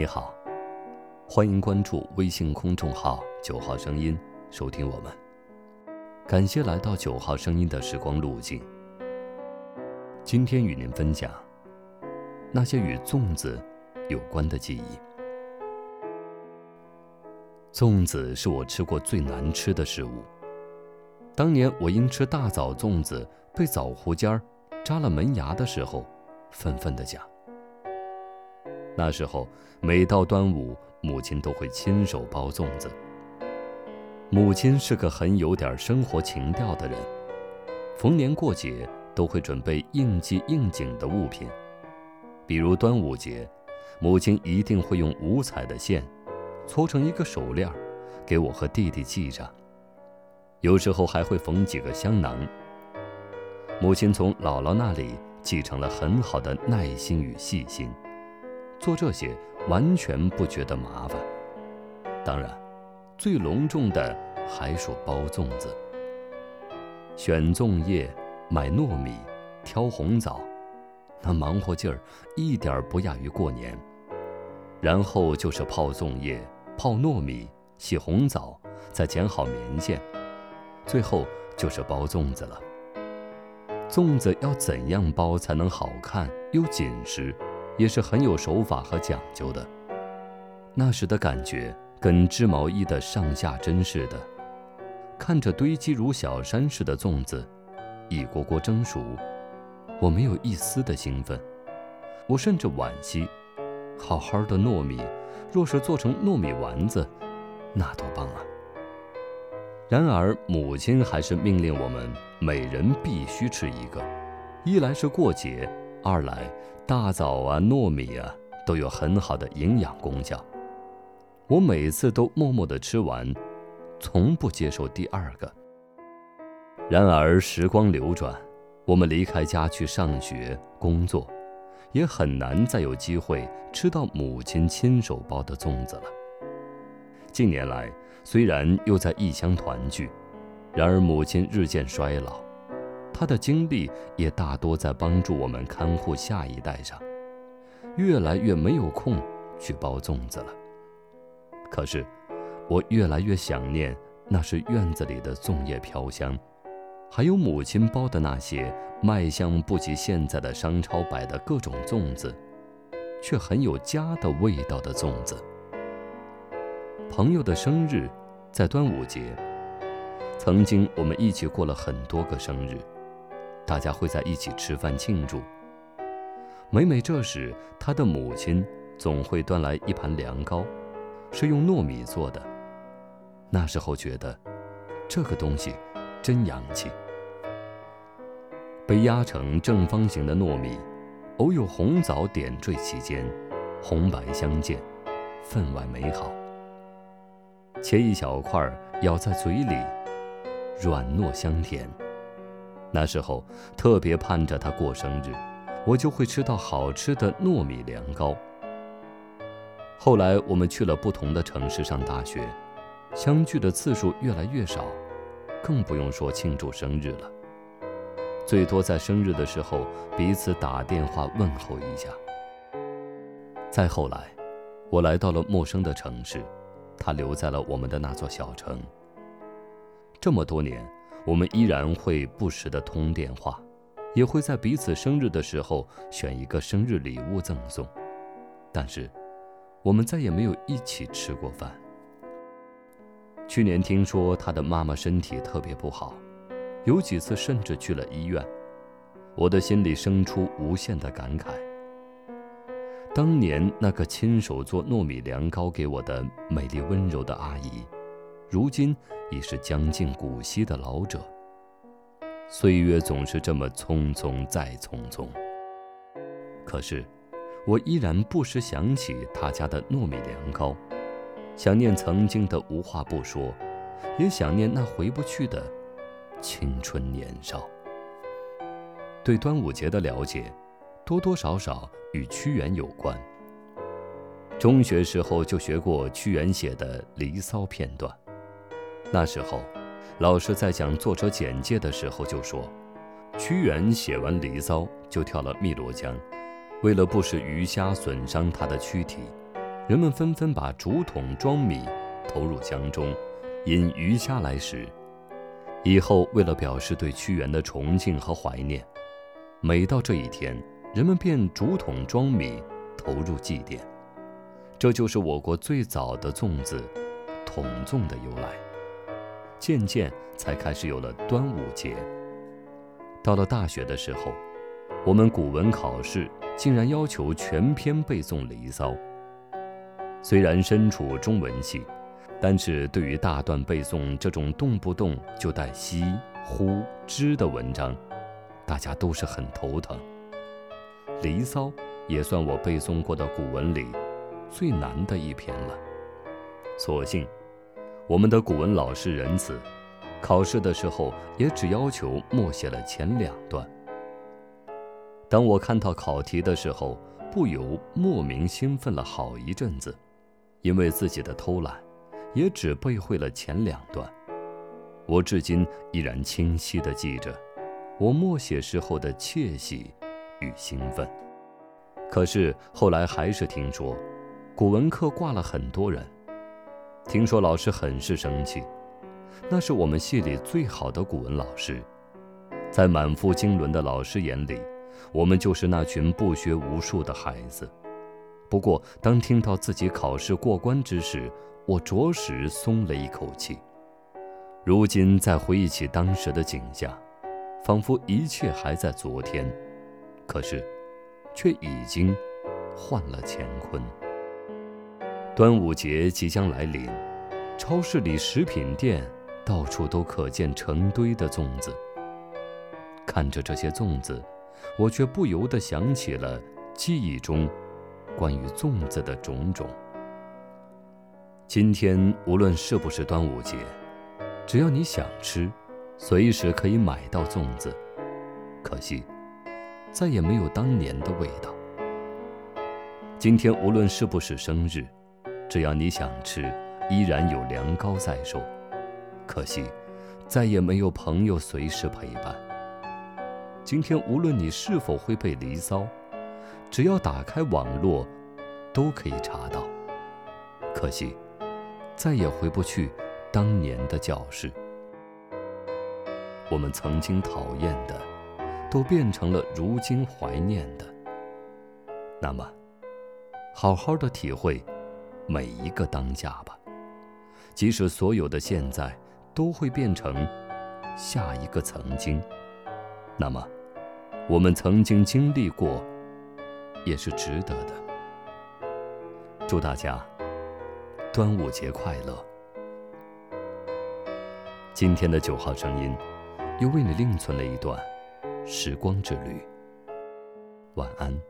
你好，欢迎关注微信公众号“九号声音”，收听我们。感谢来到九号声音的时光路径。今天与您分享那些与粽子有关的记忆。粽子是我吃过最难吃的食物。当年我因吃大枣粽子被枣核尖儿扎了门牙的时候，愤愤地讲。那时候每到端午，母亲都会亲手包粽子。母亲是个很有点生活情调的人，逢年过节都会准备应季应景的物品，比如端午节，母亲一定会用五彩的线搓成一个手链，给我和弟弟系上。有时候还会缝几个香囊。母亲从姥姥那里继承了很好的耐心与细心，做这些完全不觉得麻烦。当然，最隆重的还属包粽子。选粽叶、买糯米、挑红枣，那忙活劲儿一点不亚于过年。然后就是泡粽叶、泡糯米、洗红枣，再剪好棉线。最后就是包粽子了。粽子要怎样包才能好看又紧实，也是很有手法和讲究的。那时的感觉跟织毛衣的上下针似的，看着堆积如小山似的粽子，一锅锅蒸熟，我没有一丝的兴奋，我甚至惋惜，好好的糯米，若是做成糯米丸子，那多棒啊！然而，母亲还是命令我们每人必须吃一个，一来是过节，二来大枣啊、糯米啊都有很好的营养功效。我每次都默默地吃完，从不接受第二个。然而时光流转，我们离开家去上学、工作，也很难再有机会吃到母亲亲手包的粽子了。近年来。虽然又在异乡团聚，然而母亲日渐衰老，他的精力也大多在帮助我们看护下一代上，越来越没有空去包粽子了。可是，我越来越想念那是院子里的粽叶飘香，还有母亲包的那些卖相不及现在的商超摆的各种粽子，却很有家的味道的粽子。朋友的生日，在端午节。曾经我们一起过了很多个生日，大家会在一起吃饭庆祝。每每这时，他的母亲总会端来一盘凉糕，是用糯米做的。那时候觉得，这个东西真洋气。被压成正方形的糯米，偶有红枣点缀其间，红白相间，分外美好。切一小块，咬在嘴里，软糯香甜。那时候特别盼着他过生日，我就会吃到好吃的糯米凉糕。后来我们去了不同的城市上大学，相聚的次数越来越少，更不用说庆祝生日了。最多在生日的时候彼此打电话问候一下。再后来，我来到了陌生的城市。他留在了我们的那座小城。这么多年，我们依然会不时的通电话，也会在彼此生日的时候选一个生日礼物赠送。但是，我们再也没有一起吃过饭。去年听说他的妈妈身体特别不好，有几次甚至去了医院，我的心里生出无限的感慨。当年那个亲手做糯米凉糕给我的美丽温柔的阿姨，如今已是将近古稀的老者。岁月总是这么匆匆再匆匆。可是，我依然不时想起他家的糯米凉糕，想念曾经的无话不说，也想念那回不去的青春年少。对端午节的了解。多多少少与屈原有关。中学时候就学过屈原写的《离骚》片段，那时候，老师在讲作者简介的时候就说，屈原写完《离骚》就跳了汨罗江，为了不使鱼虾损伤他的躯体，人们纷纷把竹筒装米，投入江中，引鱼虾来食。以后，为了表示对屈原的崇敬和怀念，每到这一天，人们便竹筒装米，投入祭奠。这就是我国最早的粽子——筒粽的由来。渐渐才开始有了端午节。到了大学的时候，我们古文考试竟然要求全篇背诵《离骚》。虽然身处中文系，但是对于大段背诵这种动不动就带“西”“呼”“之”的文章，大家都是很头疼。《离骚》也算我背诵过的古文里最难的一篇了。所幸，我们的古文老师仁慈，考试的时候也只要求默写了前两段。当我看到考题的时候，不由莫名兴奋了好一阵子。因为自己的偷懒，也只背会了前两段。我至今依然清晰地记着我默写时候的窃喜与兴奋。可是后来还是听说，古文课挂了很多人。听说老师很是生气，那是我们系里最好的古文老师，在满腹经纶的老师眼里，我们就是那群不学无术的孩子。不过，当听到自己考试过关之时，我着实松了一口气。如今再回忆起当时的景象，仿佛一切还在昨天，可是，却已经换了乾坤。端午节即将来临，超市里、食品店到处都可见成堆的粽子。看着这些粽子，我却不由得想起了记忆中。关于粽子的种种。今天无论是不是端午节，只要你想吃，随时可以买到粽子。可惜，再也没有当年的味道。今天无论是不是生日，只要你想吃，依然有凉糕在手。可惜，再也没有朋友随时陪伴。今天无论你是否会被离骚。只要打开网络，都可以查到。可惜，再也回不去当年的教室。我们曾经讨厌的，都变成了如今怀念的。那么，好好的体会每一个当下吧。即使所有的现在都会变成下一个曾经，那么，我们曾经经历过。也是值得的。祝大家端午节快乐！今天的九号声音又为你另存了一段时光之旅。晚安。